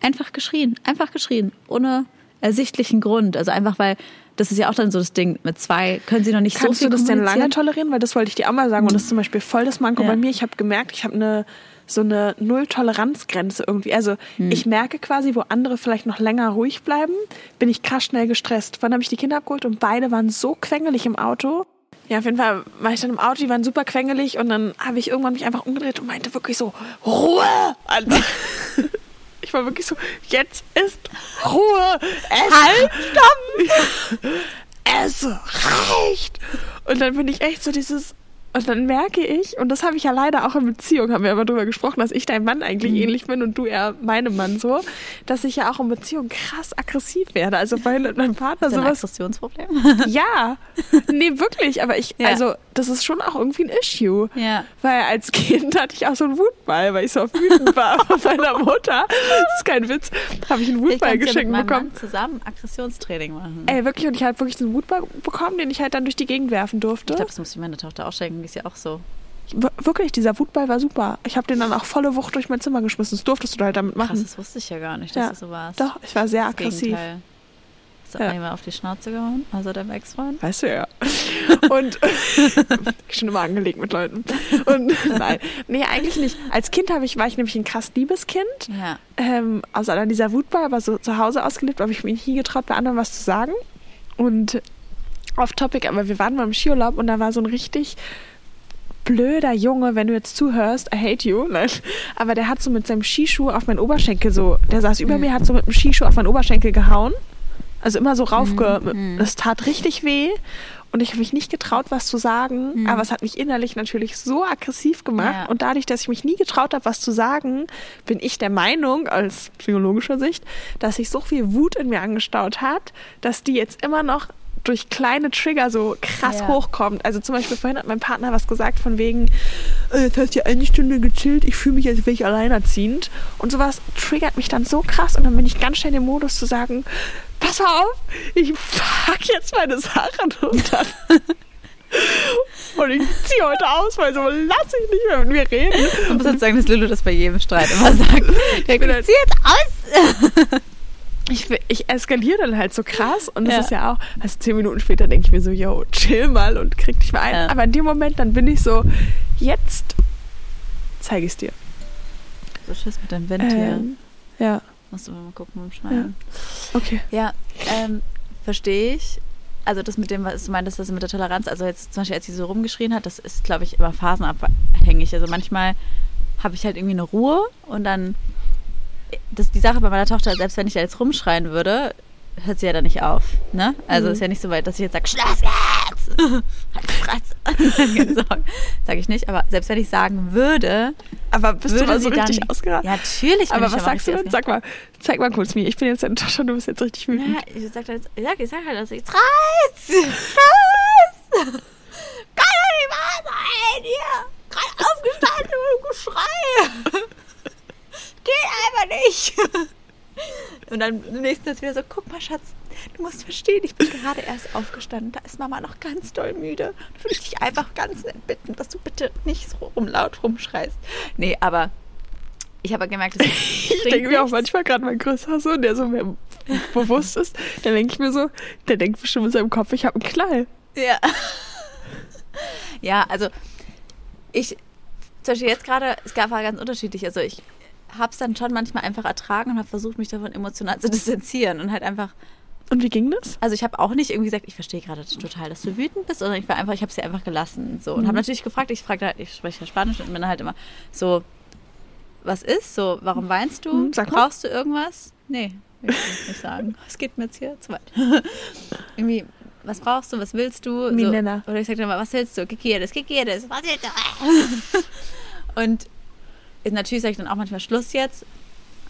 einfach geschrien, einfach geschrien, ohne ersichtlichen Grund. Also einfach, weil das ist ja auch dann so das Ding, mit zwei können sie noch nicht Kannst so du viel das denn lange tolerieren? Weil das wollte ich dir auch mal sagen. Und das ist zum Beispiel voll das Manko Ja. bei mir. Ich habe gemerkt, ich habe eine so eine Null-Toleranz-Grenze irgendwie. Also Hm. ich merke quasi, wo andere vielleicht noch länger ruhig bleiben, bin ich krass schnell gestresst. Wann habe ich die Kinder abgeholt und beide waren so quengelig im Auto. Ja, auf jeden Fall war ich dann im Auto, die waren super quengelig und dann habe ich irgendwann mich einfach umgedreht und meinte wirklich so, Ruhe! Ich war wirklich so, jetzt ist Ruhe! Es halt, stopp! es reicht. Und dann bin ich echt so dieses. Und dann merke ich, und das habe ich ja leider auch in Beziehung, haben wir immer drüber gesprochen, dass ich dein Mann eigentlich Mhm. ähnlich bin und du eher meinem Mann so, dass ich ja auch in Beziehung krass aggressiv werde. Also weil meinem Partner Ist das ein sowas. Aggressionsproblem? Ja, nee, wirklich, aber ich, Ja. also das ist schon auch irgendwie ein Issue. Ja. Weil als Kind hatte ich auch so einen Wutball, weil ich so wütend war von meiner Mutter. Das ist kein Witz. Habe ich einen Ich Wutball kann ja mit geschenkt bekommen. Mann zusammen Aggressionstraining machen. Ey, wirklich, und ich habe wirklich einen Wutball bekommen, den ich halt dann durch die Gegend werfen durfte. Ich glaube, das muss ich meiner Tochter auch schenken, die ist ja auch so. Wirklich, dieser Wutball war super. Ich habe den dann auch volle Wucht durch mein Zimmer geschmissen. Das durftest du halt damit machen. Krass, das wusste ich ja gar nicht, dass Ja. du so warst. Doch, ich war sehr Das aggressiv. Gegenteil. Hast du Ja. einmal auf die Schnauze gehauen, also deinem Ex-Freund? Weißt du ja. Und schon immer angelegt mit Leuten. Und nein, nee, eigentlich nicht. Als Kind ich, war ich nämlich ein krass liebes Kind. Ja. Ähm, aus aller dieser Wutball, aber so zu Hause ausgelebt, habe ich mich nie getraut, bei anderen was zu sagen. Und off topic, aber wir waren mal im Skiurlaub und da war so ein richtig blöder Junge, wenn du jetzt zuhörst, I hate you, nein. aber der hat so mit seinem Skischuh auf meinen Oberschenkel so, der saß über mir, hat so mit dem Skischuh auf meinen Oberschenkel gehauen. Also immer so raufge... Das tat richtig weh. Und ich habe mich nicht getraut, was zu sagen, aber es hat mich innerlich natürlich so aggressiv gemacht. Ja. Und dadurch, dass ich mich nie getraut habe, was zu sagen, bin ich der Meinung, aus psychologischer Sicht, dass sich so viel Wut in mir angestaut hat, dass die jetzt immer noch durch kleine Trigger so krass Ja. hochkommt. Also zum Beispiel vorhin hat mein Partner was gesagt von wegen, äh, jetzt hast du ja eine Stunde gechillt, ich fühle mich, als wäre ich alleinerziehend. Und sowas triggert mich dann so krass und dann bin ich ganz schnell im Modus zu sagen, pass auf, ich pack jetzt meine Sachen und dann... Und ich ziehe heute aus, weil so lasse ich nicht mehr mit mir reden. Ich muss jetzt sagen, dass Lulu das bei jedem Streit immer sagt. Ich halt- zieh jetzt aus. Ich, ich eskaliere dann halt so krass und das Ja. ist ja auch, also zehn Minuten später denke ich mir so, yo, chill mal und krieg dich mal ein. Ja. Aber in dem Moment, dann bin ich so, jetzt zeige ich es dir. So Schiss mit deinem Wind hier. Ähm, ja, Musst du mal gucken beim Schneiden. okay. Ja, ähm, verstehe ich. Also das mit dem, was du meintest, das mit der Toleranz, also jetzt zum Beispiel, als sie so rumgeschrien hat, das ist, glaube ich, immer phasenabhängig. Also manchmal habe ich halt irgendwie eine Ruhe und dann, das die Sache bei meiner Tochter, selbst wenn ich da jetzt rumschreien würde, hört sie ja dann nicht auf. Ne? Also Mhm. ist ja nicht so weit, dass ich jetzt sage, Schluss jetzt! halt die Fresse! Sage ich nicht, aber selbst wenn ich sagen würde, Aber bist würde du mal so sie dann, richtig ausgerastet? Ja, natürlich. Aber was sagst du richtig denn? Sag mal, zeig mal kurz mir. Ich bin jetzt deine Tochter, du bist jetzt richtig wütend. Ja, ich sag, jetzt, ich sag, ich sag halt, dass ich! Reiß! Kann doch nicht wahr sein hier! Gerade aufgestanden und Geschrei! Geht einfach nicht! Und dann im nächsten Satz wieder so, guck mal, Schatz, du musst verstehen, ich bin gerade erst aufgestanden, da ist Mama noch ganz doll müde. Da würde ich dich einfach ganz nett bitten, dass du bitte nicht so rum laut rumschreist. Nee, aber ich habe gemerkt, dass Ich denke mir auch manchmal gerade mein größerer Sohn, der so mehr bewusst ist, dann denke ich mir so, der denkt bestimmt in seinem Kopf, ich habe einen Knall. Ja. ja, also ich, zum Beispiel jetzt gerade, es gab war ganz unterschiedlich. Also ich habe es dann schon manchmal einfach ertragen und habe versucht, mich davon emotional zu distanzieren und halt einfach, Und wie ging das? also ich habe auch nicht irgendwie gesagt, ich verstehe gerade total, dass du wütend bist, sondern ich war einfach, ich habe sie einfach gelassen so und habe natürlich gefragt, ich fragte halt, ich spreche ja Spanisch und bin halt immer so, was ist so, warum weinst du? Hm, sag mal. Brauchst du irgendwas? Nee, will ich nicht sagen. Es geht mir jetzt hier zu weit. Irgendwie, was brauchst du, was willst du? So, oder ich sage dann mal, was willst du? ¿Qué quieres? ¿Qué quieres? Was willst du? Und natürlich sage ich dann auch manchmal Schluss jetzt.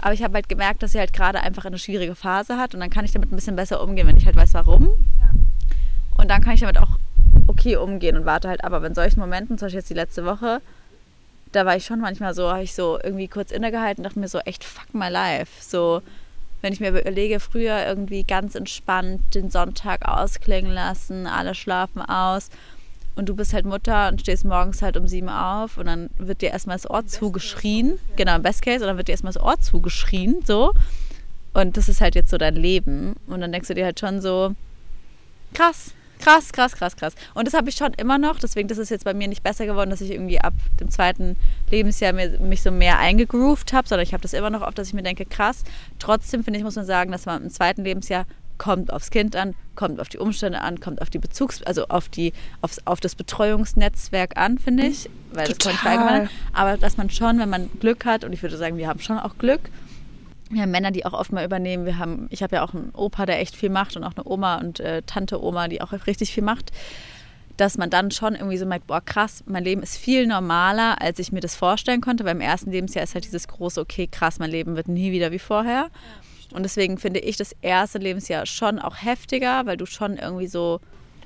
Aber ich habe halt gemerkt, dass sie halt gerade einfach eine schwierige Phase hat und dann kann ich damit ein bisschen besser umgehen, wenn ich halt weiß, warum. Und dann kann ich damit auch okay umgehen und warte halt ab. Aber in solchen Momenten, zum Beispiel jetzt die letzte Woche, da war ich schon manchmal so, habe ich so irgendwie kurz innegehalten und dachte mir so, echt fuck my life. So, wenn ich mir überlege, früher irgendwie ganz entspannt den Sonntag ausklingen lassen, alle schlafen aus und du bist halt Mutter und stehst morgens halt um sieben auf und dann wird dir erstmal das Ohr zugeschrien. Genau, im Best Case, und dann wird dir erstmal das Ohr zugeschrien, so. Und das ist halt jetzt so dein Leben. Und dann denkst du dir halt schon so, krass, krass, krass, krass, krass. Und das habe ich schon immer noch, deswegen das ist jetzt bei mir nicht besser geworden, dass ich irgendwie ab dem zweiten Lebensjahr mir, mich so mehr eingegroovt habe, sondern ich habe das immer noch oft, dass ich mir denke, krass. Trotzdem finde ich, muss man sagen, dass man im zweiten Lebensjahr kommt aufs Kind an, kommt auf die Umstände an, kommt auf die Bezugs-, also auf die, aufs, auf das Betreuungsnetzwerk an, finde ich. Weil das kann ich Total. Aber dass man schon, wenn man Glück hat, und ich würde sagen, wir haben schon auch Glück, wir haben Männer, die auch oft mal übernehmen. Wir haben, ich habe ja auch einen Opa, der echt viel macht und auch eine Oma und äh, Tante Oma, die auch richtig viel macht. Dass man dann schon irgendwie so merkt, boah, krass, mein Leben ist viel normaler, als ich mir das vorstellen konnte. Weil im ersten Lebensjahr ist halt dieses große, okay, krass, mein Leben wird nie wieder wie vorher. Und deswegen finde ich das erste Lebensjahr schon auch heftiger, weil du schon irgendwie so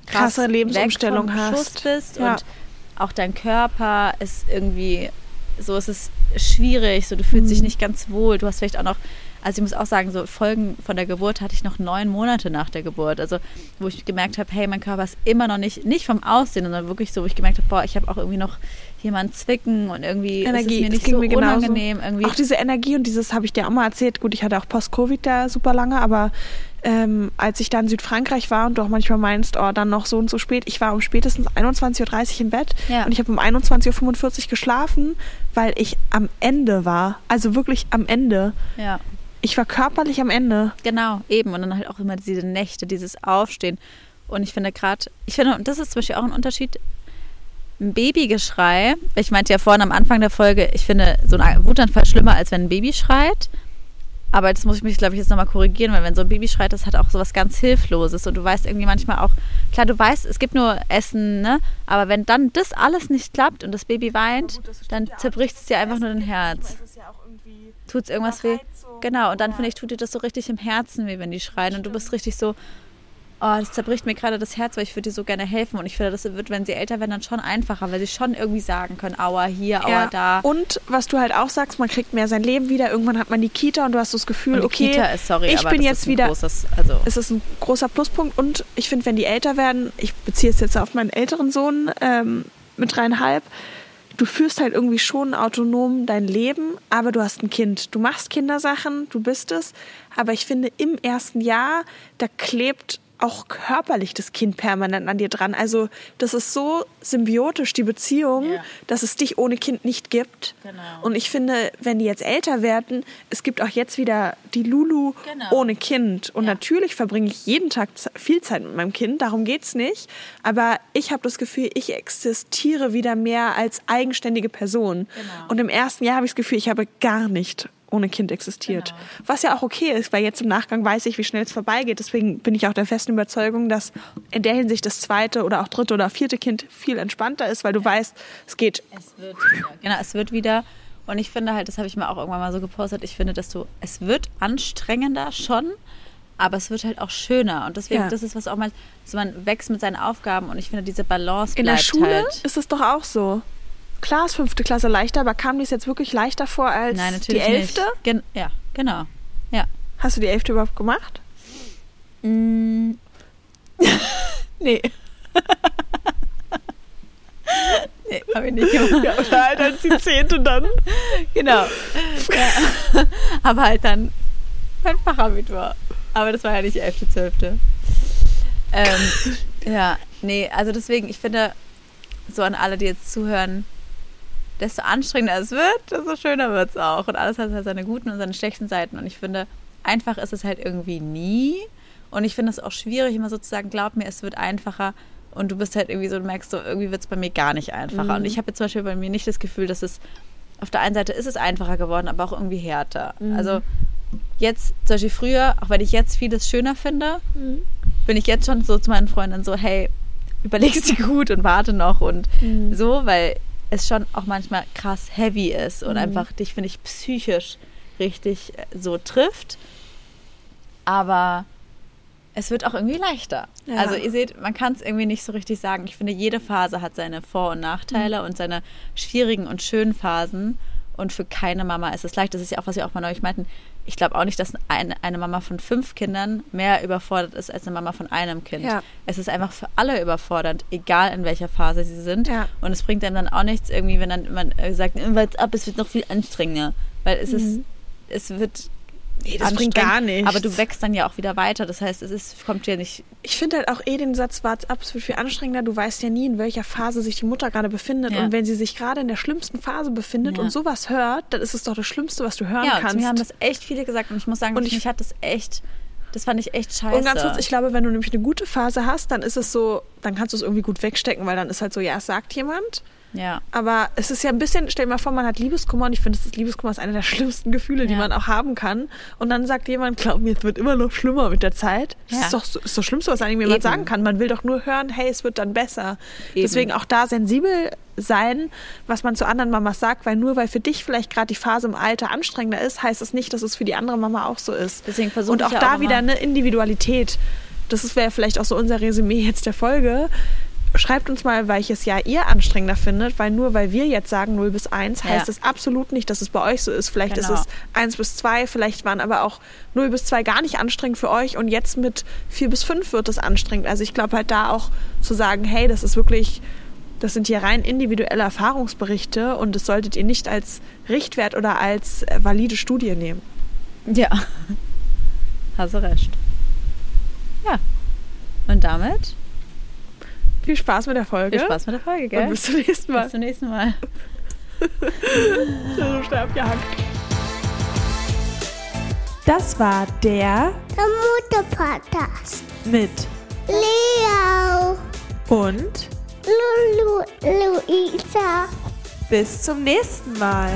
krass Krasse Lebensumstellung Schuss hast. bist Ja. und auch dein Körper ist irgendwie so, es ist schwierig, so du fühlst Mhm. dich nicht ganz wohl, du hast vielleicht auch noch, Also ich muss auch sagen, so Folgen von der Geburt hatte ich noch neun Monate nach der Geburt. Also wo ich gemerkt habe, hey, mein Körper ist immer noch nicht, nicht vom Aussehen, sondern wirklich so, wo ich gemerkt habe, boah, ich habe auch irgendwie noch jemanden zwicken und irgendwie Energie, ist es mir nicht so mir genauso. unangenehm. Irgendwie. Auch diese Energie und dieses habe ich dir auch mal erzählt. Gut, ich hatte auch Post-Covid da super lange, aber ähm, als ich da in Südfrankreich war und du auch manchmal meinst, oh, dann noch so und so spät, ich war um spätestens 21.30 Uhr im Bett Ja. und ich habe um 21.45 Uhr geschlafen, weil ich am Ende war. Also wirklich am Ende. ja. Ich war körperlich am Ende. Genau, eben. Und dann halt auch immer diese Nächte, dieses Aufstehen. Und ich finde gerade, ich finde, und das ist zum Beispiel auch ein Unterschied, ein Babygeschrei. Ich meinte ja vorhin am Anfang der Folge, ich finde so ein Wutanfall schlimmer, als wenn ein Baby schreit. Aber das muss ich mich, glaube ich, jetzt nochmal korrigieren, weil wenn so ein Baby schreit, das hat auch so was ganz Hilfloses. Und du weißt irgendwie manchmal auch, klar, du weißt, es gibt nur Essen, ne? Aber wenn dann das alles nicht klappt und das Baby weint, dann zerbricht es dir einfach nur dein Herz. Tut es irgendwas weh? Genau, und dann finde ich, tut dir das so richtig im Herzen weh, wenn die schreien. Und du bist richtig so, oh, das zerbricht mir gerade das Herz, weil ich würde dir so gerne helfen. Und ich finde, das wird, wenn sie älter werden, dann schon einfacher, weil sie schon irgendwie sagen können, aua hier, aua da. Und was du halt auch sagst, man kriegt mehr sein Leben wieder. Irgendwann hat man die Kita und du hast so das Gefühl, okay, Kita ist, sorry, ich aber bin jetzt wieder. großes, also es ist ein großer Pluspunkt und ich finde, wenn die älter werden, ich beziehe es jetzt auf meinen älteren Sohn ähm, mit dreieinhalb, du führst halt irgendwie schon autonom dein Leben, aber du hast ein Kind. Du machst Kindersachen, du bist es, aber ich finde, im ersten Jahr, da klebt auch körperlich das Kind permanent an dir dran. Also das ist so symbiotisch, die Beziehung, Ja. dass es dich ohne Kind nicht gibt. Genau. Und ich finde, wenn die jetzt älter werden, es gibt auch jetzt wieder die Lulu Genau. ohne Kind. Und natürlich verbringe ich jeden Tag viel Zeit mit meinem Kind, darum geht's nicht. Aber ich habe das Gefühl, ich existiere wieder mehr als eigenständige Person. Genau. Und im ersten Jahr habe ich das Gefühl, ich habe gar nicht ohne Kind existiert. Genau. Was ja auch okay ist, weil jetzt im Nachgang weiß ich, wie schnell es vorbeigeht. Deswegen bin ich auch der festen Überzeugung, dass in der Hinsicht das zweite oder auch dritte oder vierte Kind viel entspannter ist, weil du weißt, es geht Es wird wieder. Genau, es wird wieder. Und ich finde halt, das habe ich mir auch irgendwann mal so gepostet, ich finde, dass du, es wird anstrengender schon, aber es wird halt auch schöner. Und deswegen, Ja. das ist was auch mal, so man wächst mit seinen Aufgaben und ich finde, diese Balance In der bleibt Schule halt. ist es doch auch so. Klar ist fünfte Klasse leichter, aber kam dies jetzt wirklich leichter vor als Nein, die elfte? Gen ja, genau. Ja. Hast du die elfte überhaupt gemacht? Mm. nee. nee, habe ich nicht gemacht. Ja, oder halt als die zehnte dann. Genau. Ja. Aber halt dann mein Fachabitur. Aber das war ja nicht 11., 12. Ähm, ja, nee, also deswegen, ich finde, so an alle, die jetzt zuhören, desto anstrengender es wird, desto schöner wird es auch. Und alles hat halt seine guten und seine schlechten Seiten. Und ich finde, einfach ist es halt irgendwie nie. Und ich finde es auch schwierig, immer sozusagen, glaub mir, es wird einfacher. Und du bist halt irgendwie so, du merkst so, irgendwie wird es bei mir gar nicht einfacher. Und ich habe jetzt zum Beispiel bei mir nicht das Gefühl, dass es, auf der einen Seite ist es einfacher geworden, aber auch irgendwie härter. Also jetzt, zum Beispiel früher, auch wenn ich jetzt vieles schöner finde, bin ich jetzt schon so zu meinen Freundinnen so, hey, überleg's dir gut und warte noch und so, weil es schon auch manchmal krass heavy ist und einfach dich, finde ich, psychisch richtig äh, so trifft. Aber es wird auch irgendwie leichter. Ja. Also ihr seht, man kann es irgendwie nicht so richtig sagen. Ich finde, jede Phase hat seine Vor- und Nachteile und seine schwierigen und schönen Phasen. Und für keine Mama ist es leicht. Das ist ja auch, was wir auch mal neulich meinten. Ich glaube auch nicht, dass eine, eine Mama von fünf Kindern mehr überfordert ist als eine Mama von einem Kind. Ja. Es ist einfach für alle überfordernd, egal in welcher Phase sie sind. Ja. Und es bringt einem dann auch nichts, irgendwie, wenn dann man äh, sagt, ab, es wird noch viel anstrengender. Weil es ist, es wird. Nee, das bringt gar nichts. Aber du wächst dann ja auch wieder weiter. Das heißt, es ist, kommt dir nicht. Ich finde halt auch eh den Satz, wart ab, es wird viel anstrengender. Du weißt ja nie, in welcher Phase sich die Mutter gerade befindet. Ja. Und wenn sie sich gerade in der schlimmsten Phase befindet Ja. und sowas hört, dann ist es doch das Schlimmste, was du hören Ja, kannst. mir haben das echt viele gesagt. Und ich muss sagen, Und und ich- mich hat das echt. Das fand ich echt scheiße. Und ganz kurz, ich glaube, wenn du nämlich eine gute Phase hast, dann ist es so, dann kannst du es irgendwie gut wegstecken, weil dann ist halt so, ja, es sagt jemand. Ja. Aber es ist ja ein bisschen, stell dir mal vor, man hat Liebeskummer und ich finde, das Liebeskummer ist einer der schlimmsten Gefühle, die Ja. man auch haben kann. Und dann sagt jemand, glaub mir, es wird immer noch schlimmer mit der Zeit. Das Ja. ist doch ist das Schlimmste, was einem jemand Eben. sagen kann. Man will doch nur hören, hey, es wird dann besser. Eben. Deswegen auch da sensibel sein, was man zu anderen Mamas sagt, weil nur weil für dich vielleicht gerade die Phase im Alter anstrengender ist, heißt es nicht, dass es für die andere Mama auch so ist. Deswegen versuche Und ich auch ja da auch wieder immer- eine Individualität. Das wäre vielleicht auch so unser Resümee jetzt der Folge schreibt uns mal, welches Jahr ihr anstrengender findet, weil nur weil wir jetzt sagen 0 bis 1, heißt Ja. es absolut nicht, dass es bei euch so ist. Vielleicht Genau. ist es 1 bis 2, vielleicht waren aber auch 0 bis 2 gar nicht anstrengend für euch und jetzt mit 4 bis 5 wird es anstrengend. Also ich glaube halt da auch zu sagen, hey, das ist wirklich, das sind hier rein individuelle Erfahrungsberichte und das solltet ihr nicht als Richtwert oder als äh, valide Studie nehmen. Ja. Hast du recht. Ja. Und damit Viel Spaß mit der Folge. viel Spaß mit der Folge, gell? Und bis zum nächsten Mal. Bis zum nächsten Mal. so schnell abgehackt. Das war der Der Mutter-Podcast. mit Leo. und Lulu. Luisa. bis zum nächsten Mal.